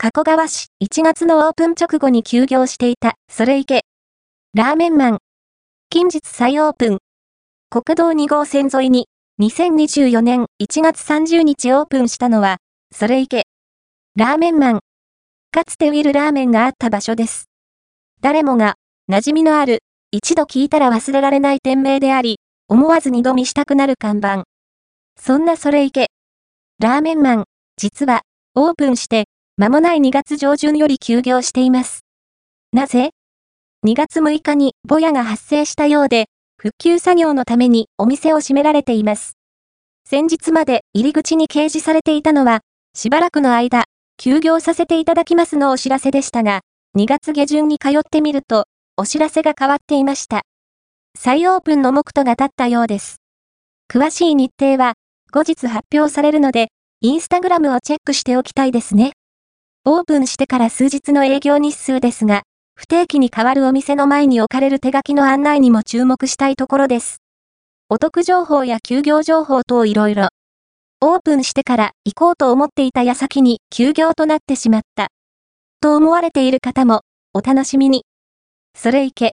加古川市1月のオープン直後に休業していた、それいけ。ラーメンマン。近日再オープン。国道2号線沿いに、2024年1月30日オープンしたのは、それいけ。ラーメンマン。かつてウィルラーメンがあった場所です。誰もが、馴染みのある、一度聞いたら忘れられない店名であり、思わず二度見したくなる看板。そんなそれいけ。ラーメンマン、実は、オープンして、間もない2月上旬より休業しています。なぜ ?2 月6日にボヤが発生したようで、復旧作業のためにお店を閉められています。先日まで入り口に掲示されていたのは、しばらくの間、休業させていただきますのお知らせでしたが、2月下旬に通ってみると、お知らせが変わっていました。再オープンの目途が立ったようです。詳しい日程は、後日発表されるので、インスタグラムをチェックしておきたいですね。オープンしてから数日の営業日数ですが、不定期に変わるお店の前に置かれる手書きの案内にも注目したいところです。お得情報や休業情報等いろいろ。オープンしてから行こうと思っていた矢先に休業となってしまった。と思われている方も、お楽しみに。それいけ。